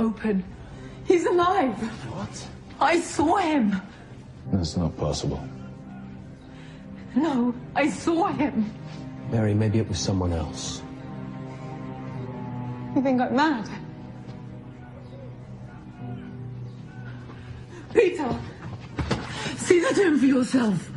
open. He's alive. What? I saw him. That's not possible. No, I saw him. Mary, maybe it was someone else. You think I'm mad? Peter, see the tomb for yourself.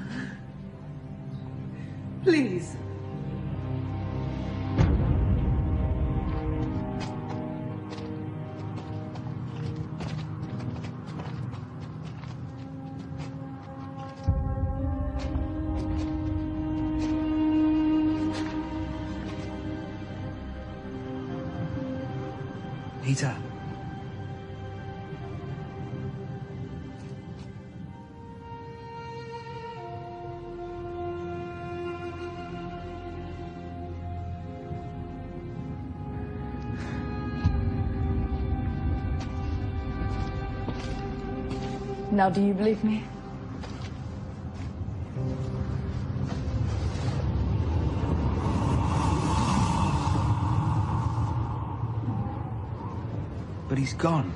Now, do you believe me? But he's gone.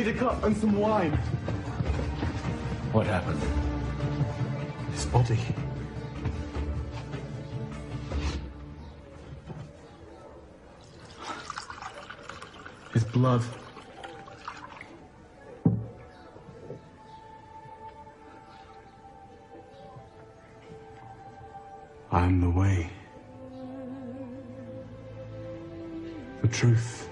I need a cup and some wine. What happened? His body. His blood. I am the way. The truth.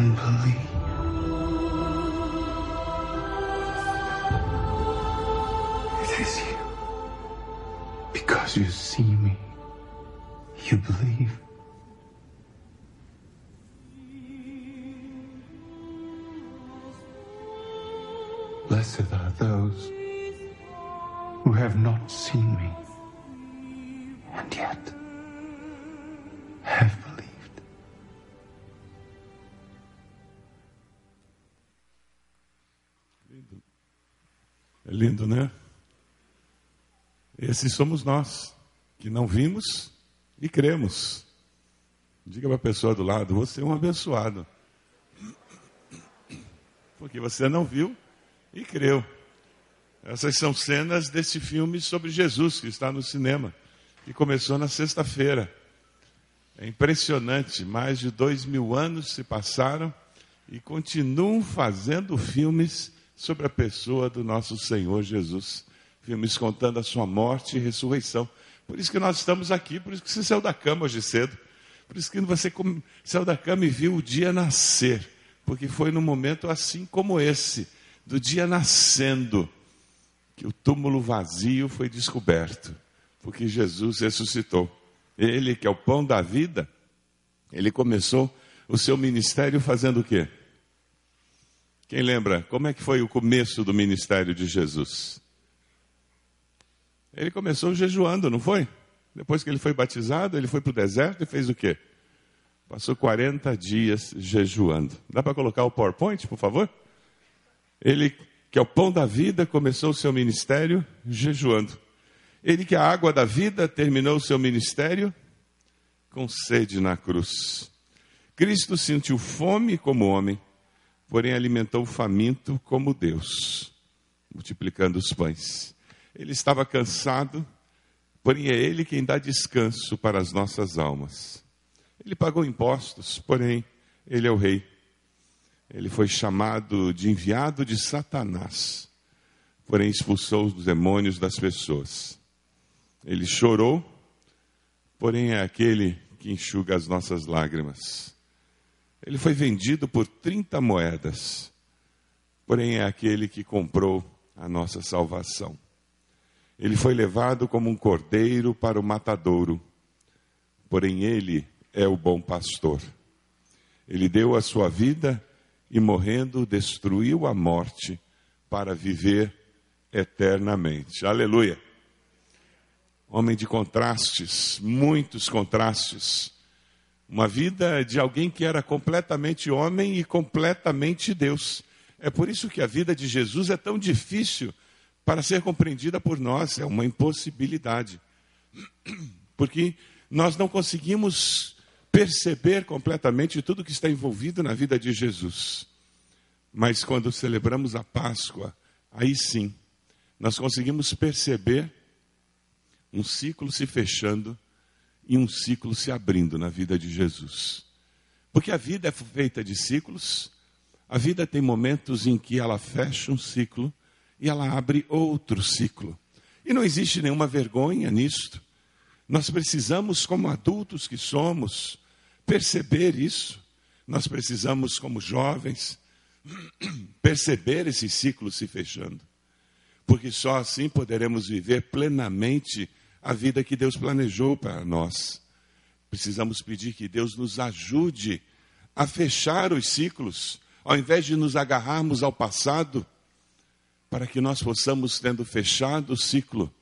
Believe. It is you. Because you see me, you believe. Blessed are those who have not seen me Lindo, né? Esses somos nós, que não vimos e cremos. Diga para a pessoa do lado: você é um abençoado. Porque você não viu e creu. Essas são cenas desse filme sobre Jesus que está no cinema, que começou na sexta-feira. É impressionante, mais de dois mil anos se passaram e continuam fazendo filmes sobre a pessoa do nosso Senhor Jesus. Filmes contando a sua morte e ressurreição. Por isso que nós estamos aqui, por isso que você saiu da cama hoje cedo. Por isso que você saiu da cama e viu o dia nascer. Porque foi num momento assim como esse, do dia nascendo, que o túmulo vazio foi descoberto. Porque Jesus ressuscitou. Ele, que é o pão da vida, ele começou o seu ministério fazendo o quê? Quem lembra como é que foi o começo do ministério de Jesus? Ele começou jejuando, não foi? Depois que ele foi batizado, ele foi para o deserto e fez o quê? Passou 40 dias jejuando. Dá para colocar o PowerPoint, por favor? Ele, que é o pão da vida, começou o seu ministério jejuando. Ele, que é a água da vida, terminou o seu ministério com sede na cruz. Cristo sentiu fome como homem, porém alimentou o faminto como Deus, multiplicando os pães. Ele estava cansado, porém é Ele quem dá descanso para as nossas almas. Ele pagou impostos, porém Ele é o Rei. Ele foi chamado de enviado de Satanás, porém expulsou os demônios das pessoas. Ele chorou, porém é aquele que enxuga as nossas lágrimas. Ele foi vendido por 30 moedas, porém é aquele que comprou a nossa salvação. Ele foi levado como um cordeiro para o matadouro, porém ele é o bom pastor. Ele deu a sua vida e, morrendo, destruiu a morte para viver eternamente. Aleluia. Homem de contrastes, muitos contrastes. Uma vida de alguém que era completamente homem e completamente Deus. É por isso que a vida de Jesus é tão difícil para ser compreendida por nós, é uma impossibilidade. Porque nós não conseguimos perceber completamente tudo que está envolvido na vida de Jesus. Mas quando celebramos a Páscoa, aí sim, nós conseguimos perceber um ciclo se fechando e um ciclo se abrindo na vida de Jesus. Porque a vida é feita de ciclos, a vida tem momentos em que ela fecha um ciclo e ela abre outro ciclo. E não existe nenhuma vergonha nisto. Nós precisamos, como adultos que somos, perceber isso. Nós precisamos, como jovens, perceber esse ciclo se fechando. Porque só assim poderemos viver plenamente a vida que Deus planejou para nós. Precisamos pedir que Deus nos ajude a fechar os ciclos, ao invés de nos agarrarmos ao passado para que nós possamos, tendo fechado o ciclo,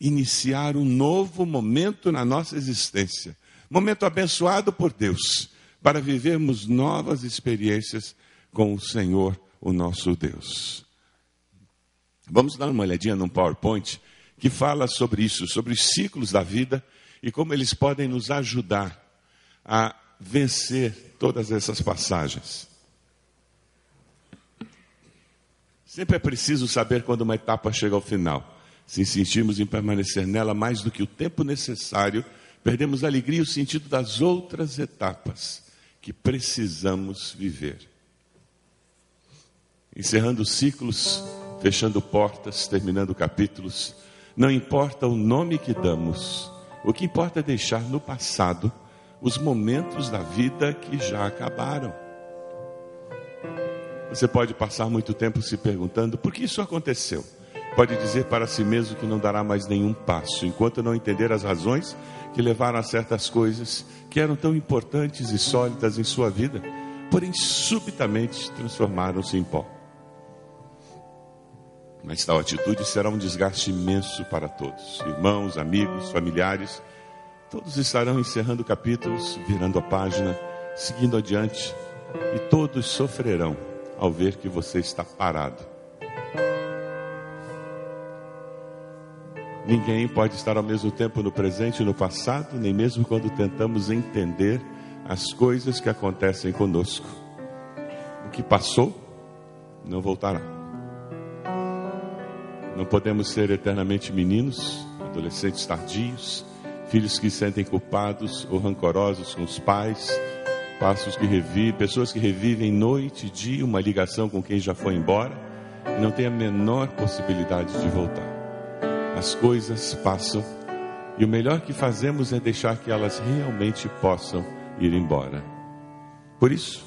iniciar um novo momento na nossa existência. Momento abençoado por Deus, para vivermos novas experiências com o Senhor, o nosso Deus. Vamos dar uma olhadinha num PowerPoint que fala sobre isso, sobre os ciclos da vida e como eles podem nos ajudar a vencer todas essas passagens. Sempre é preciso saber quando uma etapa chega ao final. Se insistirmos em permanecer nela mais do que o tempo necessário, perdemos a alegria e o sentido das outras etapas que precisamos viver. Encerrando ciclos, fechando portas, terminando capítulos, não importa o nome que damos, o que importa é deixar no passado os momentos da vida que já acabaram. Você pode passar muito tempo se perguntando por que isso aconteceu. Pode dizer para si mesmo que não dará mais nenhum passo, enquanto não entender as razões que levaram a certas coisas que eram tão importantes e sólidas em sua vida, porém subitamente transformaram-se em pó. Mas tal atitude será um desgaste imenso para todos, irmãos, amigos, familiares. Todos estarão encerrando capítulos, virando a página, seguindo adiante, e todos sofrerão ao ver que você está parado. Ninguém pode estar ao mesmo tempo no presente e no passado, nem mesmo quando tentamos entender as coisas que acontecem conosco. O que passou não voltará. Não podemos ser eternamente meninos, adolescentes tardios, filhos que se sentem culpados ou rancorosos com os pais, passos que revivem, pessoas que revivem noite e dia uma ligação com quem já foi embora e não tem a menor possibilidade de voltar. As coisas passam e o melhor que fazemos é deixar que elas realmente possam ir embora. Por isso,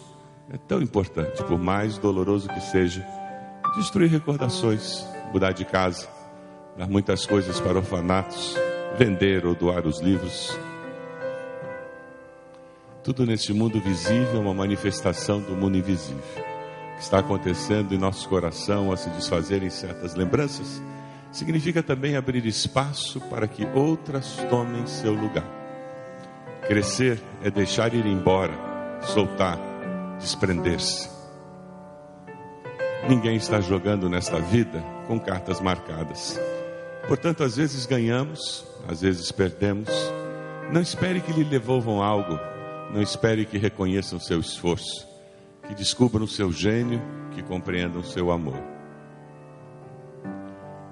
é tão importante, por mais doloroso que seja, destruir recordações, mudar de casa, dar muitas coisas para orfanatos, vender ou doar os livros tudo neste mundo visível é uma manifestação do mundo invisível. que está acontecendo em nosso coração a se desfazerem certas lembranças, significa também abrir espaço para que outras tomem seu lugar. Crescer é deixar ir embora, soltar, desprender-se. Ninguém está jogando nesta vida com cartas marcadas. Portanto, às vezes ganhamos, às vezes perdemos. Não espere que lhe devolvam algo, não espere que reconheçam seu esforço, que descubram seu gênio, que compreendam seu amor.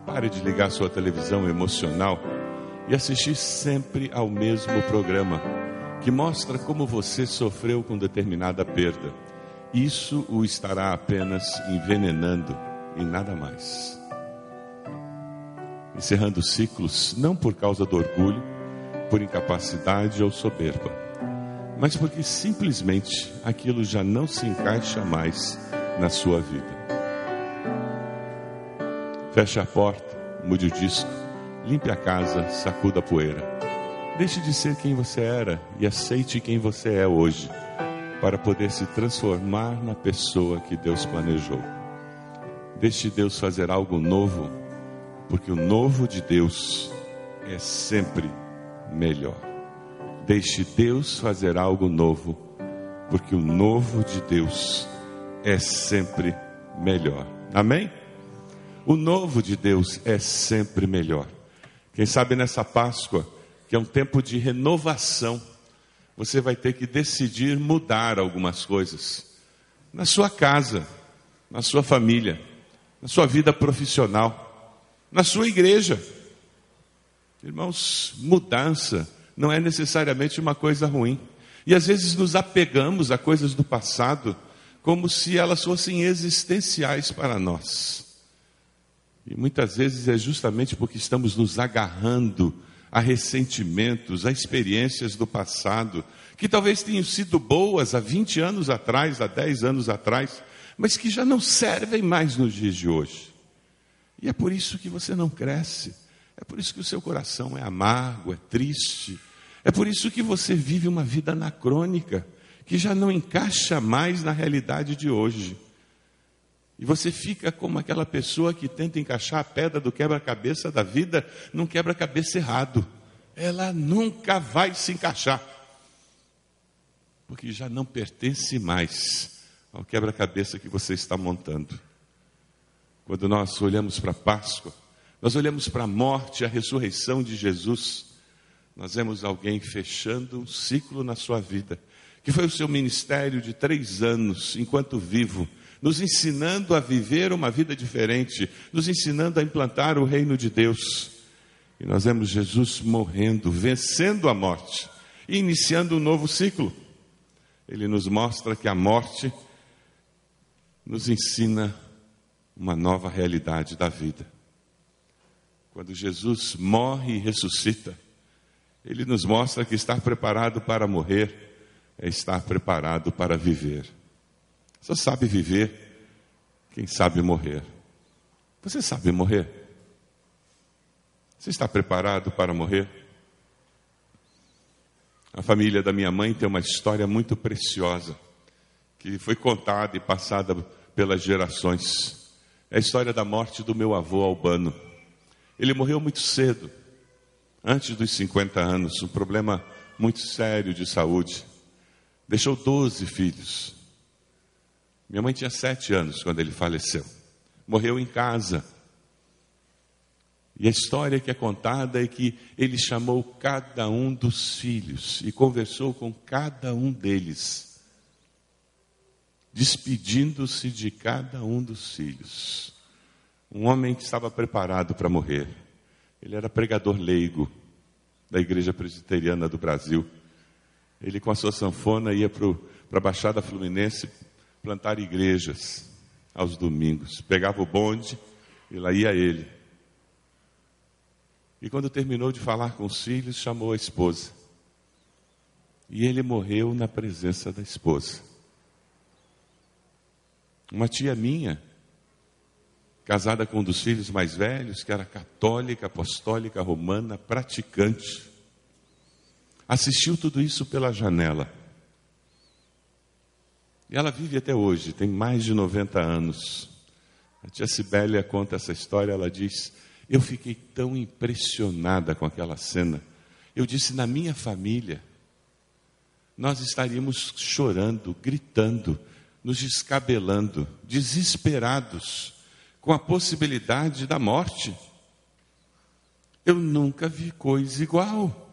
Pare de ligar sua televisão emocional e assistir sempre ao mesmo programa, que mostra como você sofreu com determinada perda. Isso o estará apenas envenenando e nada mais. Encerrando ciclos, não por causa do orgulho, por incapacidade ou soberba, mas porque simplesmente aquilo já não se encaixa mais na sua vida. Feche a porta, mude o disco, limpe a casa, sacuda a poeira. Deixe de ser quem você era e aceite quem você é hoje, para poder se transformar na pessoa que Deus planejou. Deixe Deus fazer algo novo, porque o novo de Deus é sempre melhor. Deixe Deus fazer algo novo, porque o novo de Deus é sempre melhor. Amém? O novo de Deus é sempre melhor. Quem sabe nessa Páscoa, que é um tempo de renovação, você vai ter que decidir mudar algumas coisas na sua casa, na sua família, na sua vida profissional, na sua igreja. Irmãos, mudança não é necessariamente uma coisa ruim. E às vezes nos apegamos a coisas do passado como se elas fossem existenciais para nós. E muitas vezes é justamente porque estamos nos agarrando a ressentimentos, a experiências do passado, que talvez tenham sido boas há 20 anos atrás, há 10 anos atrás, mas que já não servem mais nos dias de hoje. E é por isso que você não cresce, é por isso que o seu coração é amargo, é triste, é por isso que você vive uma vida anacrônica, que já não encaixa mais na realidade de hoje. E você fica como aquela pessoa que tenta encaixar a pedra do quebra-cabeça da vida num quebra-cabeça errado. Ela nunca vai se encaixar. Porque já não pertence mais ao quebra-cabeça que você está montando. Quando nós olhamos para a Páscoa, nós olhamos para a morte, a ressurreição de Jesus, nós vemos alguém fechando um ciclo na sua vida, que foi o seu ministério de três anos, enquanto vivo, nos ensinando a viver uma vida diferente, nos ensinando a implantar o reino de Deus. E nós vemos Jesus morrendo, vencendo a morte e iniciando um novo ciclo. Ele nos mostra que a morte nos ensina uma nova realidade da vida. Quando Jesus morre e ressuscita, ele nos mostra que estar preparado para morrer é estar preparado para viver. Só sabe viver quem sabe morrer. Você sabe morrer? Você está preparado para morrer? A família da minha mãe tem uma história muito preciosa que foi contada e passada pelas gerações. É a história da morte do meu avô Albano. Ele morreu muito cedo, antes dos 50 anos, um problema muito sério de saúde. Deixou 12 filhos. Minha mãe tinha sete anos quando ele faleceu. Morreu em casa. E a história que é contada é que ele chamou cada um dos filhos e conversou com cada um deles, despedindo-se de cada um dos filhos. Um homem que estava preparado para morrer. Ele era pregador leigo da Igreja Presbiteriana do Brasil. Ele, com a sua sanfona, ia para a Baixada Fluminense plantar igrejas aos domingos. Pegava o bonde e lá ia ele. E quando terminou de falar com os filhos, chamou a esposa. E ele morreu na presença da esposa. Uma tia minha, casada com um dos filhos mais velhos, que era católica, apostólica, romana, praticante, assistiu tudo isso pela janela. E ela vive até hoje, tem mais de 90 anos. A tia Sibélia conta essa história, ela diz: Eu fiquei tão impressionada com aquela cena. Eu disse: Na minha família, nós estaríamos chorando, gritando, nos descabelando, desesperados, com a possibilidade da morte. Eu nunca vi coisa igual.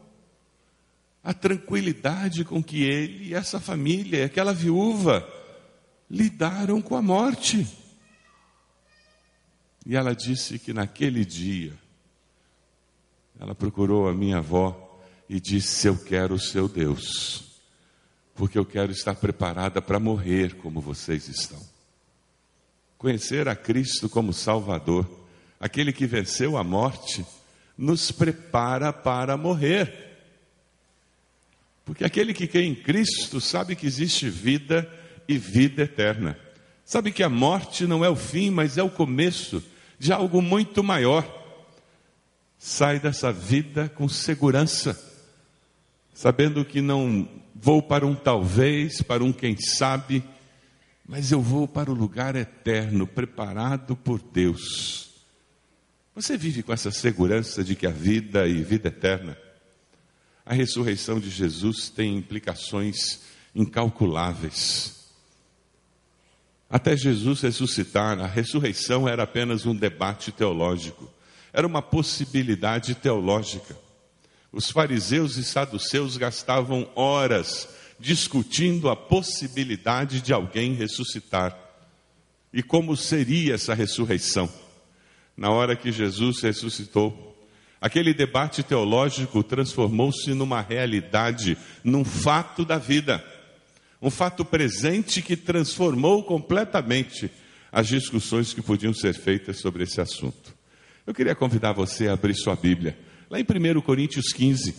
A tranquilidade com que ele e essa família, aquela viúva, lidaram com a morte. E ela disse que naquele dia, ela procurou a minha avó e disse: Eu quero o seu Deus, porque eu quero estar preparada para morrer como vocês estão. Conhecer a Cristo como Salvador, aquele que venceu a morte, nos prepara para morrer. Porque aquele que crê em Cristo sabe que existe vida e vida eterna. Sabe que a morte não é o fim, mas é o começo de algo muito maior. Sai dessa vida com segurança, sabendo que não vou para um talvez, para um quem sabe, mas eu vou para o lugar eterno, preparado por Deus. Você vive com essa segurança de que a vida e vida eterna, a ressurreição de Jesus tem implicações incalculáveis. Até Jesus ressuscitar, a ressurreição era apenas um debate teológico, era uma possibilidade teológica. Os fariseus e saduceus gastavam horas discutindo a possibilidade de alguém ressuscitar e como seria essa ressurreição. Na hora que Jesus ressuscitou, aquele debate teológico transformou-se numa realidade, num fato da vida um fato presente que transformou completamente as discussões que podiam ser feitas sobre esse assunto. Eu queria convidar você a abrir sua Bíblia, lá em 1 Coríntios 15.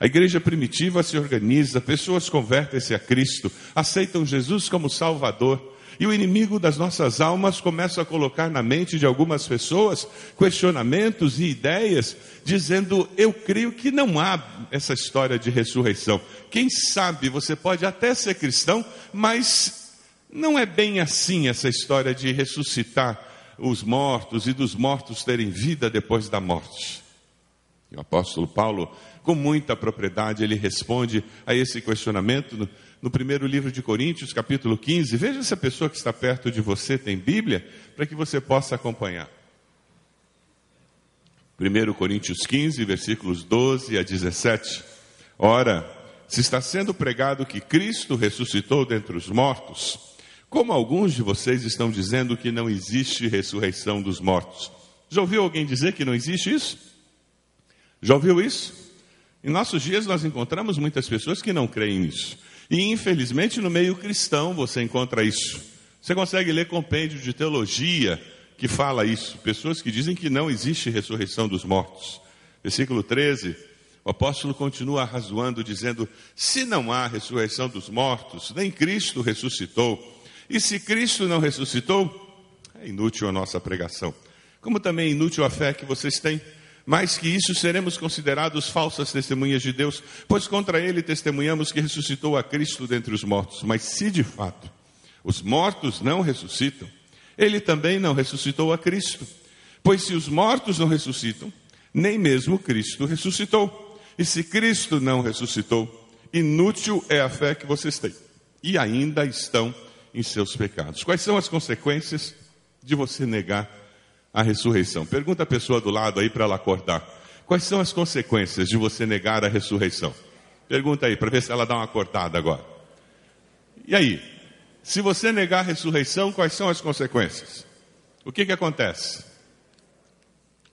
A igreja primitiva se organiza, pessoas convertem-se a Cristo, aceitam Jesus como Salvador, e o inimigo das nossas almas começa a colocar na mente de algumas pessoas questionamentos e ideias, dizendo: Eu creio que não há essa história de ressurreição. Quem sabe você pode até ser cristão, mas não é bem assim essa história de ressuscitar os mortos e dos mortos terem vida depois da morte. E o apóstolo Paulo, com muita propriedade, ele responde a esse questionamento no, no, primeiro livro de Coríntios, capítulo 15. Veja se a pessoa que está perto de você tem Bíblia, para que você possa acompanhar. 1 Coríntios 15, versículos 12 a 17. Ora, se está sendo pregado que Cristo ressuscitou dentre os mortos, como alguns de vocês estão dizendo que não existe ressurreição dos mortos? Já ouviu alguém dizer que não existe isso? Já ouviu isso? Em nossos dias nós encontramos muitas pessoas que não creem nisso. E infelizmente no meio cristão você encontra isso. Você consegue ler compêndio de teologia que fala isso. Pessoas que dizem que não existe ressurreição dos mortos. Versículo 13, o apóstolo continua arrazoando, dizendo: se não há ressurreição dos mortos, nem Cristo ressuscitou. E se Cristo não ressuscitou, é inútil a nossa pregação. Como também é inútil a fé que vocês têm mais que isso, seremos considerados falsas testemunhas de Deus, pois contra ele testemunhamos que ressuscitou a Cristo dentre os mortos. Mas se de fato os mortos não ressuscitam, ele também não ressuscitou a Cristo. Pois se os mortos não ressuscitam, nem mesmo Cristo ressuscitou. E se Cristo não ressuscitou, inútil é a fé que vocês têm. E ainda estão em seus pecados. Quais são as consequências de você negar a ressurreição. Pergunta a pessoa do lado aí para ela acordar. Quais são as consequências de você negar a ressurreição? Pergunta aí para ver se ela dá uma acordada agora. E aí? Se você negar a ressurreição, quais são as consequências? O que, que acontece?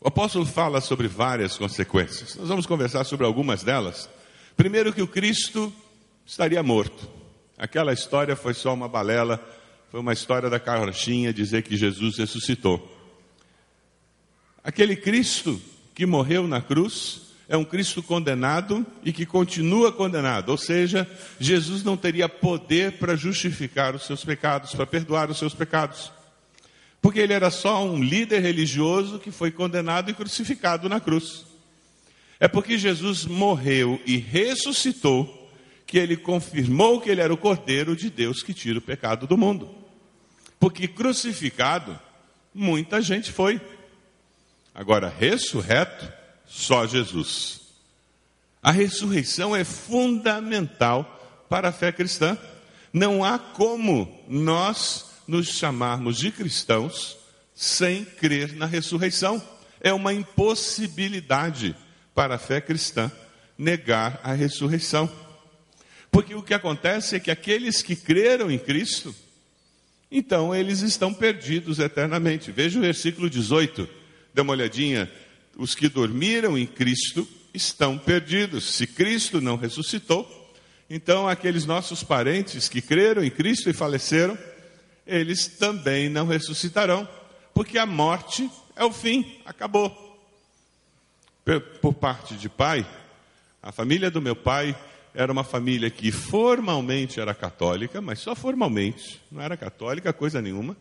O apóstolo fala sobre várias consequências. Nós vamos conversar sobre algumas delas. Primeiro, que o Cristo estaria morto. Aquela história foi só uma balela, foi uma história da carrochinha dizer que Jesus ressuscitou. Aquele Cristo que morreu na cruz é um Cristo condenado e que continua condenado, ou seja, Jesus não teria poder para justificar os seus pecados, para perdoar os seus pecados. Porque ele era só um líder religioso que foi condenado e crucificado na cruz. É porque Jesus morreu e ressuscitou que ele confirmou que ele era o Cordeiro de Deus que tira o pecado do mundo. Porque crucificado, muita gente foi. Agora, ressurreto, só Jesus. A ressurreição é fundamental para a fé cristã. Não há como nós nos chamarmos de cristãos sem crer na ressurreição. É uma impossibilidade para a fé cristã negar a ressurreição. Porque o que acontece é que aqueles que creram em Cristo, então eles estão perdidos eternamente. Veja o versículo 18, dê uma olhadinha. Os que dormiram em Cristo estão perdidos. Se Cristo não ressuscitou, então aqueles nossos parentes que creram em Cristo e faleceram, eles também não ressuscitarão, porque a morte é o fim, acabou. Por parte de pai, a família do meu pai era uma família que formalmente era católica, mas só formalmente, não era católica coisa nenhuma.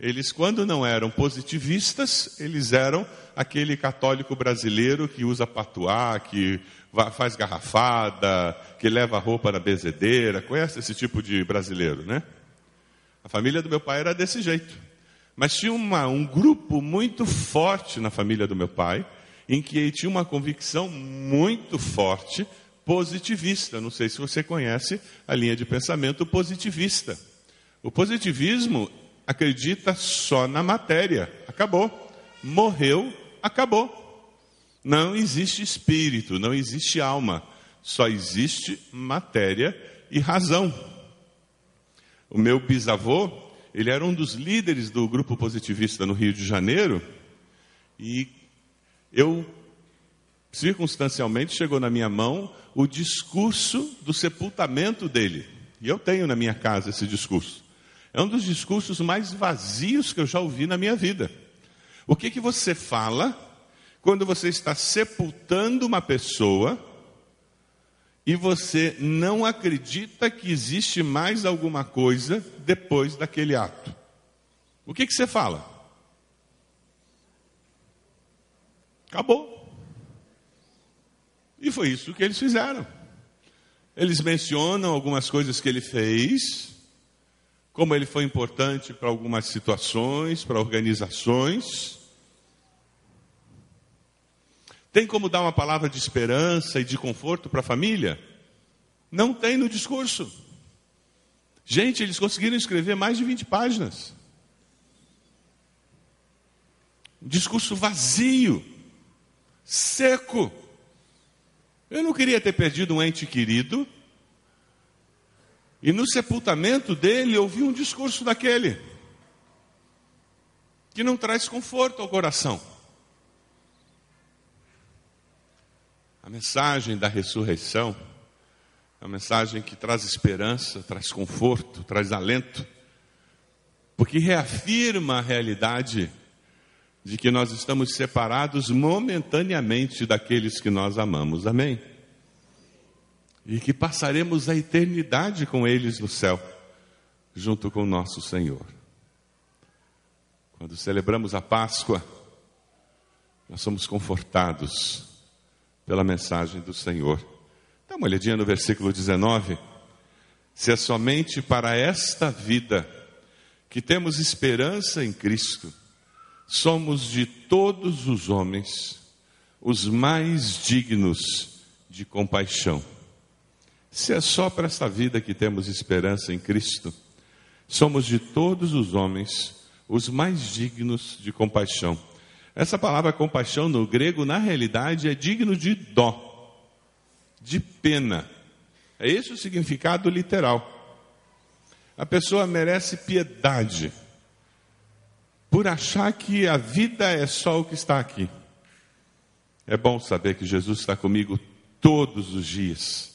Eles, quando não eram positivistas, eles eram aquele católico brasileiro que usa patuá, que faz garrafada, que leva roupa na bezedeira. Conhece esse tipo de brasileiro, né? A família do meu pai era desse jeito. Mas tinha uma, um grupo muito forte na família do meu pai, em que tinha uma convicção muito forte positivista. Não sei se você conhece a linha de pensamento positivista. O positivismo acredita só na matéria. Acabou. Morreu, acabou. Não existe espírito, não existe alma. Só existe matéria e razão. O meu bisavô, ele era um dos líderes do grupo positivista no Rio de Janeiro. E eu circunstancialmente chegou na minha mão o discurso do sepultamento dele. E eu tenho na minha casa esse discurso. É um dos discursos mais vazios que eu já ouvi na minha vida. O que, que você fala quando você está sepultando uma pessoa e você não acredita que existe mais alguma coisa depois daquele ato? O que, que você fala? Acabou. E foi isso que eles fizeram. Eles mencionam algumas coisas que ele fez, como ele foi importante para algumas situações, para organizações. Tem como dar uma palavra de esperança e de conforto para a família? Não tem no discurso. Gente, eles conseguiram escrever mais de 20 páginas. Um discurso vazio, seco. Eu não queria ter perdido um ente querido. E no sepultamento dele ouvi um discurso daquele que não traz conforto ao coração. A mensagem da ressurreição é uma mensagem que traz esperança, traz conforto, traz alento, porque reafirma a realidade de que nós estamos separados momentaneamente daqueles que nós amamos. Amém? E que passaremos a eternidade com eles no céu, junto com nosso Senhor. Quando celebramos a Páscoa, nós somos confortados pela mensagem do Senhor. Dá uma olhadinha no versículo 19. Se é somente para esta vida que temos esperança em Cristo, somos de todos os homens os mais dignos de compaixão. Se é só para esta vida que temos esperança em Cristo, somos de todos os homens os mais dignos de compaixão. Essa palavra compaixão no grego, na realidade, é digno de dó, de pena. É esse o significado literal. A pessoa merece piedade por achar que a vida é só o que está aqui. É bom saber que Jesus está comigo todos os dias,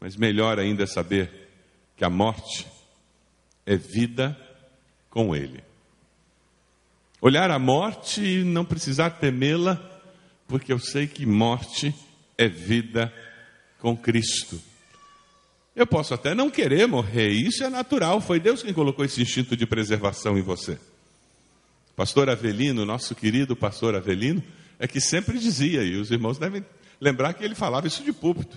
mas melhor ainda é saber que a morte é vida com Ele. Olhar a morte e não precisar temê-la, porque eu sei que morte é vida com Cristo. Eu posso até não querer morrer, isso é natural, foi Deus quem colocou esse instinto de preservação em você. Pastor Avelino, nosso querido pastor Avelino, é que sempre dizia, e os irmãos devem lembrar que ele falava isso de púlpito.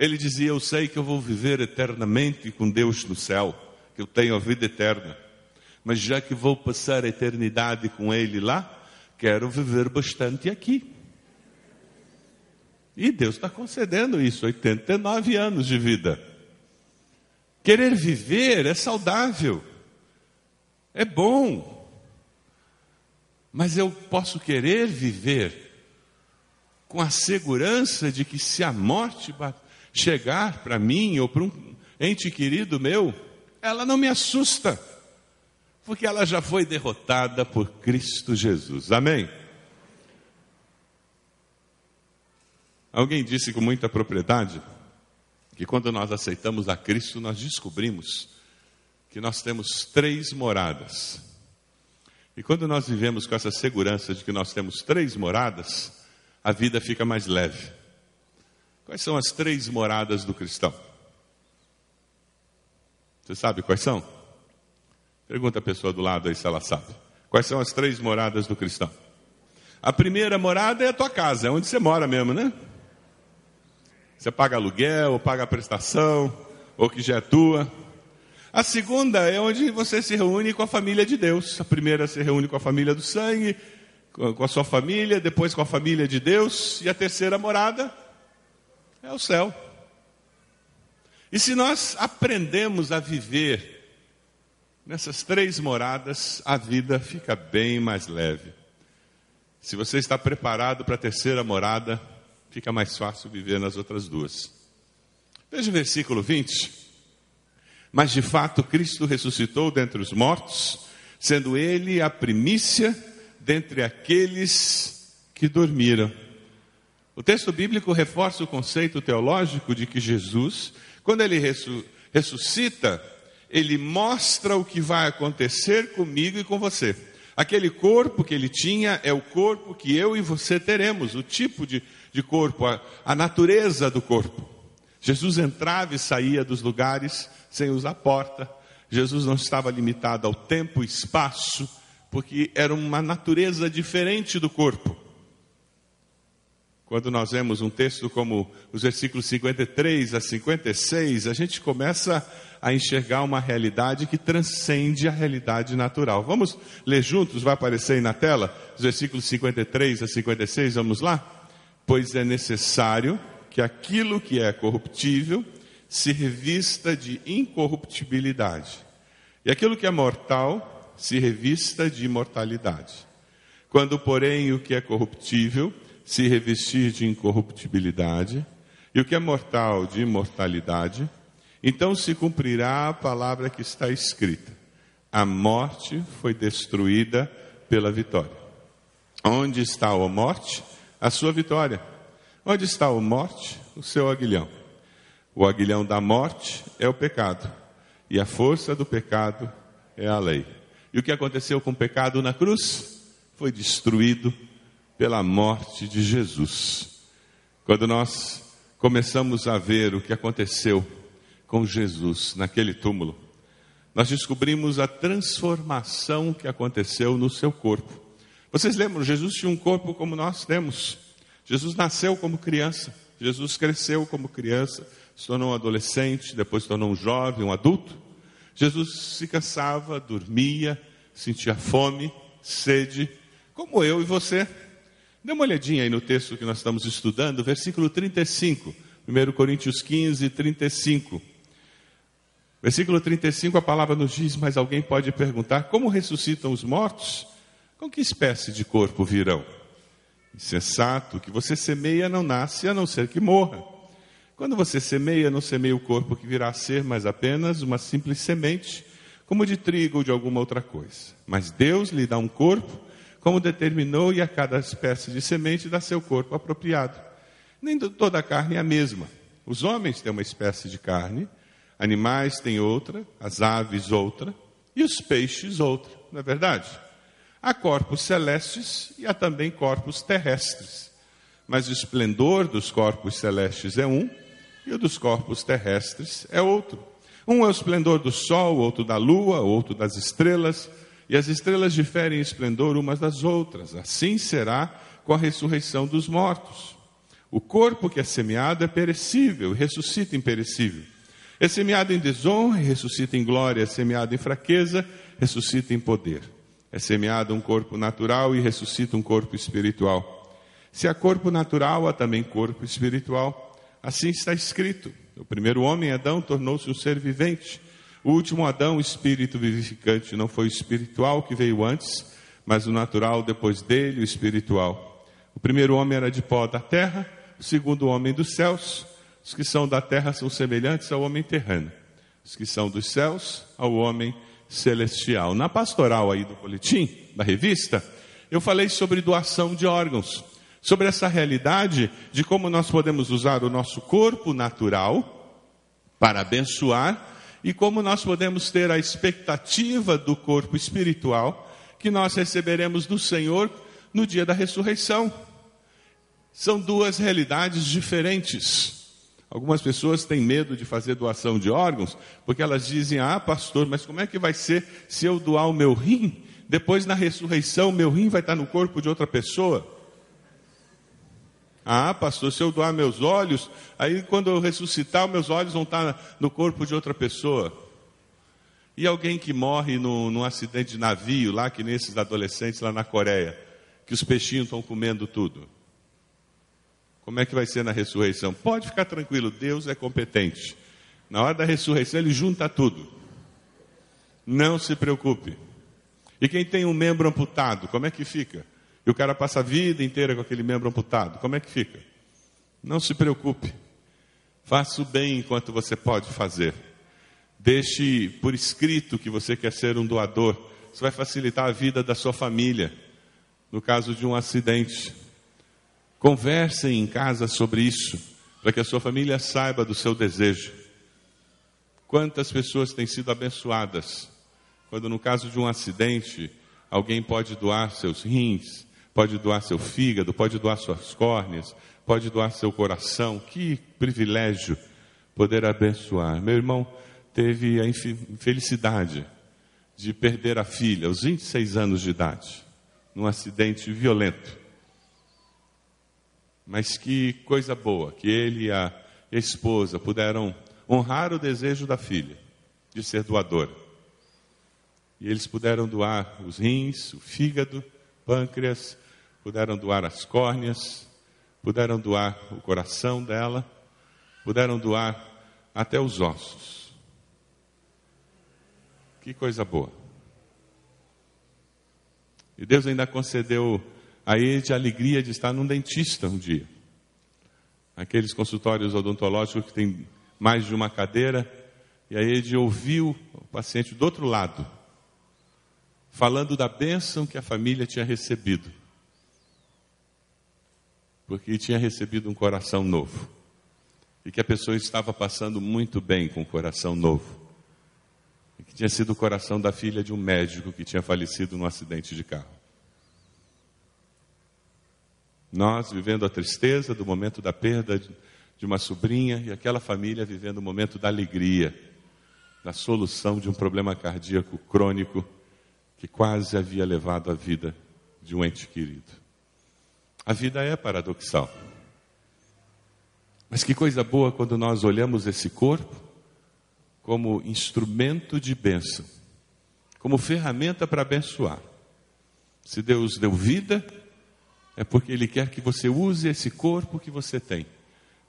Ele dizia: Eu sei que eu vou viver eternamente com Deus no céu, que eu tenho a vida eterna. Mas já que vou passar a eternidade com Ele lá, quero viver bastante aqui. E Deus está concedendo isso, 89 anos de vida. Querer viver é saudável, é bom. Mas eu posso querer viver com a segurança de que se a morte chegar para mim ou para um ente querido meu, ela não me assusta, porque ela já foi derrotada por Cristo Jesus. Amém? Alguém disse com muita propriedade que quando nós aceitamos a Cristo, nós descobrimos que nós temos três moradas. E quando nós vivemos com essa segurança de que nós temos três moradas, a vida fica mais leve. Quais são as três moradas do cristão? Você sabe quais são? Pergunta a pessoa do lado aí se ela sabe. Quais são as três moradas do cristão? A primeira morada é a tua casa, é onde você mora mesmo, né? Você paga aluguel, ou paga prestação, ou que já é tua. A segunda é onde você se reúne com a família de Deus. A primeira se reúne com a família do sangue, com a sua família, depois com a família de Deus. E a terceira morada é o céu. E se nós aprendemos a viver nessas três moradas, a vida fica bem mais leve. Se você está preparado para a terceira morada, fica mais fácil viver nas outras duas. Veja o versículo 20. Mas de fato Cristo ressuscitou dentre os mortos, sendo ele a primícia dentre aqueles que dormiram. O texto bíblico reforça o conceito teológico de que Jesus, quando ele ressuscita, ele mostra o que vai acontecer comigo e com você. Aquele corpo que ele tinha é o corpo que eu e você teremos, o tipo de de corpo, a, a natureza do corpo. Jesus entrava e saía dos lugares sem usar porta. Jesus não estava limitado ao tempo e espaço, porque era uma natureza diferente do corpo. Quando nós vemos um texto como os versículos 53 a 56, a gente começa a enxergar uma realidade que transcende a realidade natural. Vamos ler juntos, vai aparecer aí na tela, os versículos 53 a 56, vamos lá? pois é necessário que aquilo que é corruptível se revista de incorruptibilidade, e aquilo que é mortal se revista de imortalidade. Quando, porém, o que é corruptível se revestir de incorruptibilidade, e o que é mortal de imortalidade, então se cumprirá a palavra que está escrita: a morte foi destruída pela vitória. Onde está a morte? a sua vitória. Onde está a morte? O seu aguilhão. O aguilhão da morte é o pecado, e a força do pecado é a lei. E o que aconteceu com o pecado na cruz? Foi destruído pela morte de Jesus. Quando nós começamos a ver o que aconteceu com Jesus naquele túmulo, nós descobrimos a transformação que aconteceu no seu corpo. Vocês lembram, Jesus tinha um corpo como nós temos. Jesus nasceu como criança, Jesus cresceu como criança, se tornou um adolescente, depois se tornou um jovem, um adulto. Jesus se cansava, dormia, sentia fome, sede, como eu e você. Dê uma olhadinha aí no texto que nós estamos estudando, versículo 35, 1 Coríntios 15, 35. Versículo 35, a palavra nos diz, mas alguém pode perguntar, como ressuscitam os mortos? Com que espécie de corpo virão? Insensato, que você semeia não nasce a não ser que morra. Quando você semeia, não semeia o corpo que virá a ser, mas apenas uma simples semente, como de trigo ou de alguma outra coisa. Mas Deus lhe dá um corpo, como determinou, e a cada espécie de semente dá seu corpo apropriado. Nem toda a carne é a mesma. Os homens têm uma espécie de carne, animais têm outra, as aves outra, e os peixes outra, não é verdade? Há corpos celestes e há também corpos terrestres. Mas o esplendor dos corpos celestes é um e o dos corpos terrestres é outro. Um é o esplendor do sol, outro da lua, outro das estrelas, e as estrelas diferem em esplendor umas das outras. Assim será com a ressurreição dos mortos. O corpo que é semeado é perecível, ressuscita imperecível. É semeado em desonra e ressuscita em glória, é semeado em fraqueza, ressuscita em poder. É semeado um corpo natural e ressuscita um corpo espiritual. Se há corpo natural, há também corpo espiritual. Assim está escrito: o primeiro homem, Adão, tornou-se um ser vivente. O último Adão, o espírito vivificante, não foi o espiritual que veio antes, mas o natural depois dele, o espiritual. O primeiro homem era de pó da terra, o segundo homem dos céus. Os que são da terra são semelhantes ao homem terreno. Os que são dos céus, ao homem celestial. Na pastoral aí do boletim, da revista, eu falei sobre doação de órgãos sobre essa realidade de como nós podemos usar o nosso corpo natural para abençoar e como nós podemos ter a expectativa do corpo espiritual que nós receberemos do Senhor no dia da ressurreição. São duas realidades diferentes. Algumas pessoas têm medo de fazer doação de órgãos, porque elas dizem: Ah, pastor, mas como é que vai ser se eu doar o meu rim? Depois, na ressurreição, meu rim vai estar no corpo de outra pessoa. Ah, pastor, se eu doar meus olhos, aí quando eu ressuscitar, meus olhos vão estar no corpo de outra pessoa. E alguém que morre no, num acidente de navio, lá que nesses adolescentes lá na Coreia, que os peixinhos estão comendo tudo. Como é que vai ser na ressurreição? Pode ficar tranquilo, Deus é competente. Na hora da ressurreição, ele junta tudo. Não se preocupe. E quem tem um membro amputado, como é que fica? E o cara passa a vida inteira com aquele membro amputado. Como é que fica? Não se preocupe. Faça o bem enquanto você pode fazer. Deixe por escrito que você quer ser um doador. Isso vai facilitar a vida da sua família. No caso de um acidente. Conversem em casa sobre isso, para que a sua família saiba do seu desejo. Quantas pessoas têm sido abençoadas quando, no caso de um acidente, alguém pode doar seus rins, pode doar seu fígado, pode doar suas córneas, pode doar seu coração. Que privilégio poder abençoar. Meu irmão teve a infelicidade de perder a filha aos 26 anos de idade, num acidente violento. Mas que coisa boa que ele e a esposa puderam honrar o desejo da filha de ser doadora. E eles puderam doar os rins, o fígado, pâncreas, puderam doar as córneas, puderam doar o coração dela, puderam doar até os ossos. Que coisa boa. E Deus ainda concedeu a ele a alegria de estar num dentista um dia. Aqueles consultórios odontológicos que tem mais de uma cadeira, e aí ele ouviu o paciente do outro lado, falando da bênção que a família tinha recebido porque tinha recebido um coração novo. E que a pessoa estava passando muito bem com o coração novo. E que tinha sido o coração da filha de um médico que tinha falecido num acidente de carro. Nós vivendo a tristeza do momento da perda de uma sobrinha e aquela família vivendo o momento da alegria, da solução de um problema cardíaco crônico que quase havia levado a vida de um ente querido. A vida é paradoxal. Mas que coisa boa quando nós olhamos esse corpo como instrumento de bênção, como ferramenta para abençoar. Se Deus deu vida, é porque Ele quer que você use esse corpo que você tem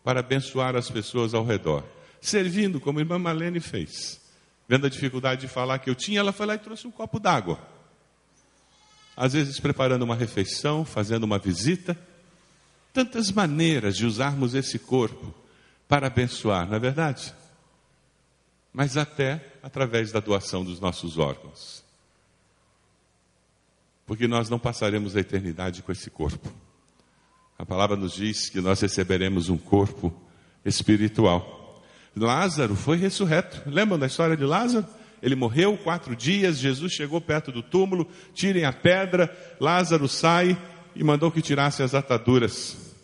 para abençoar as pessoas ao redor, servindo como a irmã Malene fez. Vendo a dificuldade de falar que eu tinha, ela foi lá e trouxe um copo d'água às vezes preparando uma refeição, fazendo uma visita. Tantas maneiras de usarmos esse corpo para abençoar, não é verdade? Mas até através da doação dos nossos órgãos. Porque nós não passaremos a eternidade com esse corpo. A palavra nos diz que nós receberemos um corpo espiritual. Lázaro foi ressurreto. Lembram da história de Lázaro? Ele morreu quatro dias, Jesus chegou perto do túmulo, tirem a pedra, Lázaro sai e mandou que tirassem as ataduras.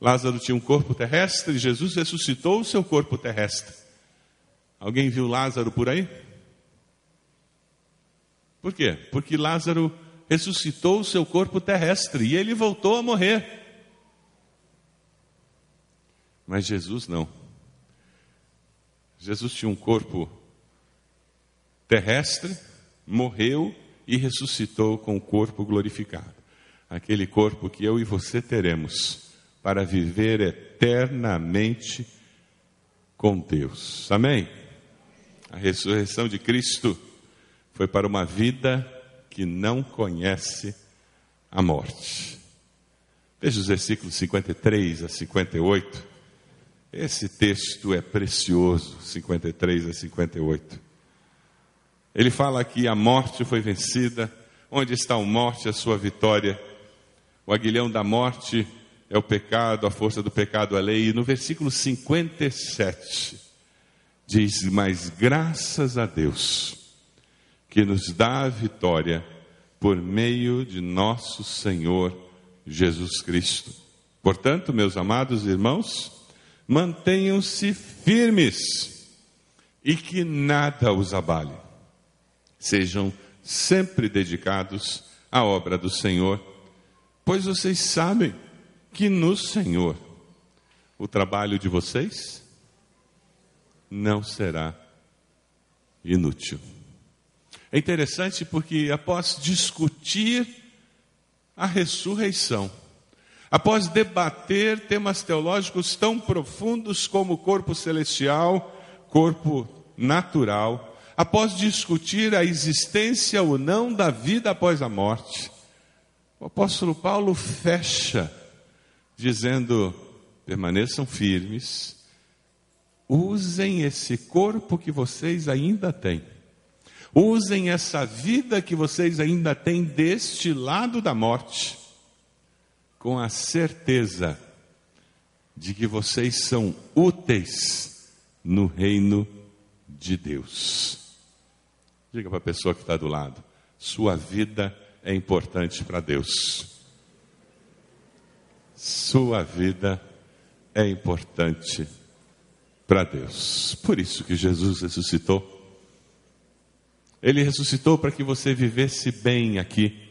Lázaro tinha um corpo terrestre, Jesus ressuscitou o seu corpo terrestre. Alguém viu Lázaro por aí? Por quê? Porque Lázaro ressuscitou o seu corpo terrestre e ele voltou a morrer. Mas Jesus não. Jesus tinha um corpo terrestre, morreu e ressuscitou com o corpo glorificado. Aquele corpo que eu e você teremos para viver eternamente com Deus. Amém? A ressurreição de Cristo foi para uma vida que não conhece a morte. Veja os versículos 53 a 58. Esse texto é precioso, 53 a 58. Ele fala que a morte foi vencida. Onde está a morte, a sua vitória? O aguilhão da morte é o pecado, a força do pecado, a lei. E no versículo 57 diz: Mas graças a Deus que nos dá a vitória por meio de nosso Senhor Jesus Cristo. Portanto, meus amados irmãos, mantenham-se firmes e que nada os abale. Sejam sempre dedicados à obra do Senhor, pois vocês sabem que no Senhor o trabalho de vocês não será inútil. É interessante porque após discutir a ressurreição, após debater temas teológicos tão profundos como corpo celestial, corpo natural, após discutir a existência ou não da vida após a morte, o apóstolo Paulo fecha dizendo: permaneçam firmes, usem esse corpo que vocês ainda têm Usem essa vida que vocês ainda têm deste lado da morte, com a certeza de que vocês são úteis no reino de Deus. Diga para a pessoa que está do lado: sua vida é importante para Deus. Sua vida é importante para Deus. Por isso que Jesus ressuscitou. Ele ressuscitou para que você vivesse bem aqui,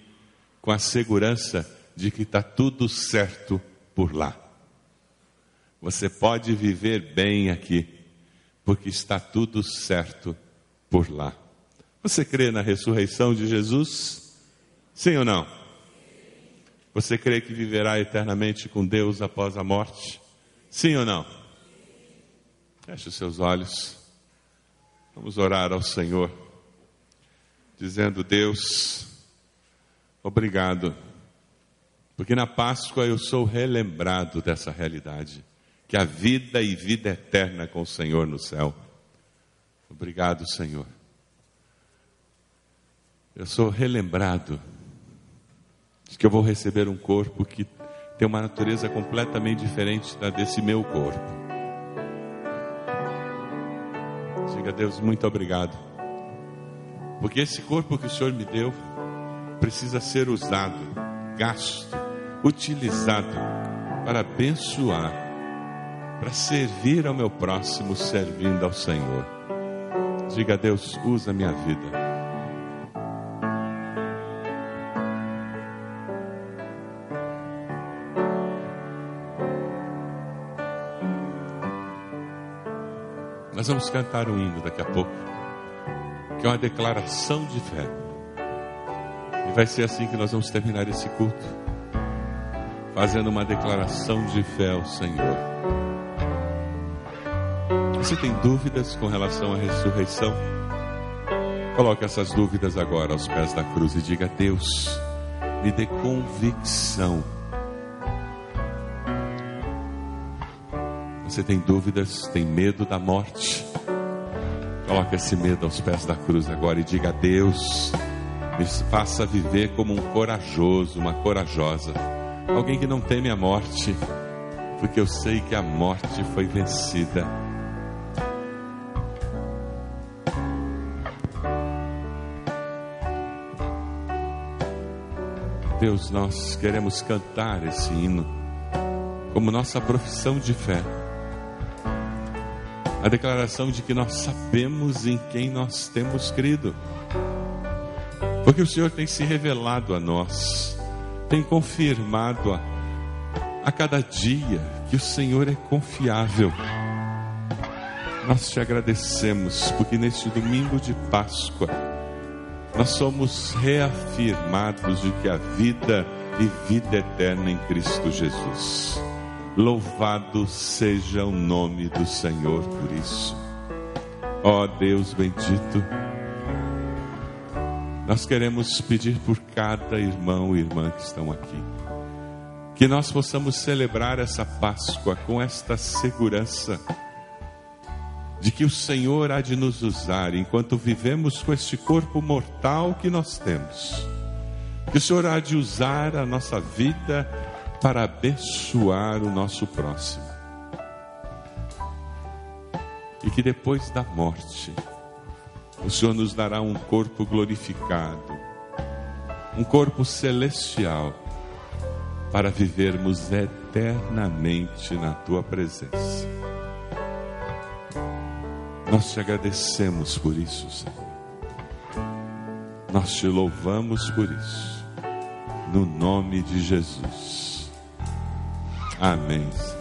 com a segurança de que está tudo certo por lá. Você pode viver bem aqui, porque está tudo certo por lá. Você crê na ressurreição de Jesus? Sim ou não? Você crê que viverá eternamente com Deus após a morte? Sim ou não? Feche os seus olhos. Vamos orar ao Senhor dizendo: Deus, obrigado, porque na Páscoa eu sou relembrado dessa realidade, que a vida e vida eterna com o Senhor no céu. Obrigado, Senhor. Eu sou relembrado de que eu vou receber um corpo que tem uma natureza completamente diferente da desse meu corpo. Diga a Deus, muito obrigado porque esse corpo que o Senhor me deu precisa ser usado, gasto, utilizado para abençoar, para servir ao meu próximo, servindo ao Senhor. Diga a Deus: usa a minha vida. Nós vamos cantar um hino daqui a pouco que é uma declaração de fé. E vai ser assim que nós vamos terminar esse culto, fazendo uma declaração de fé ao Senhor. Você tem dúvidas com relação à ressurreição? Coloque essas dúvidas agora aos pés da cruz e diga: Deus, me dê convicção. Você tem dúvidas, tem medo da morte? Coloque esse medo aos pés da cruz agora e diga a Deus, me faça viver como um corajoso, uma corajosa, alguém que não teme a morte, porque eu sei que a morte foi vencida. Deus, nós queremos cantar esse hino como nossa profissão de fé a declaração de que nós sabemos em quem nós temos crido. Porque o Senhor tem se revelado a nós, tem confirmado a, a cada dia que o Senhor é confiável. Nós te agradecemos porque neste domingo de Páscoa nós somos reafirmados de que a vida e vida eterna em Cristo Jesus. Louvado seja o nome do Senhor por isso. Ó oh, Deus bendito, nós queremos pedir por cada irmão e irmã que estão aqui, que nós possamos celebrar essa Páscoa com esta segurança de que o Senhor há de nos usar enquanto vivemos com este corpo mortal que nós temos. Que o Senhor há de usar a nossa vida para abençoar o nosso próximo. E que depois da morte, o Senhor nos dará um corpo glorificado, um corpo celestial, para vivermos eternamente na tua presença. Nós te agradecemos por isso, Senhor. Nós te louvamos por isso. No nome de Jesus. Amém.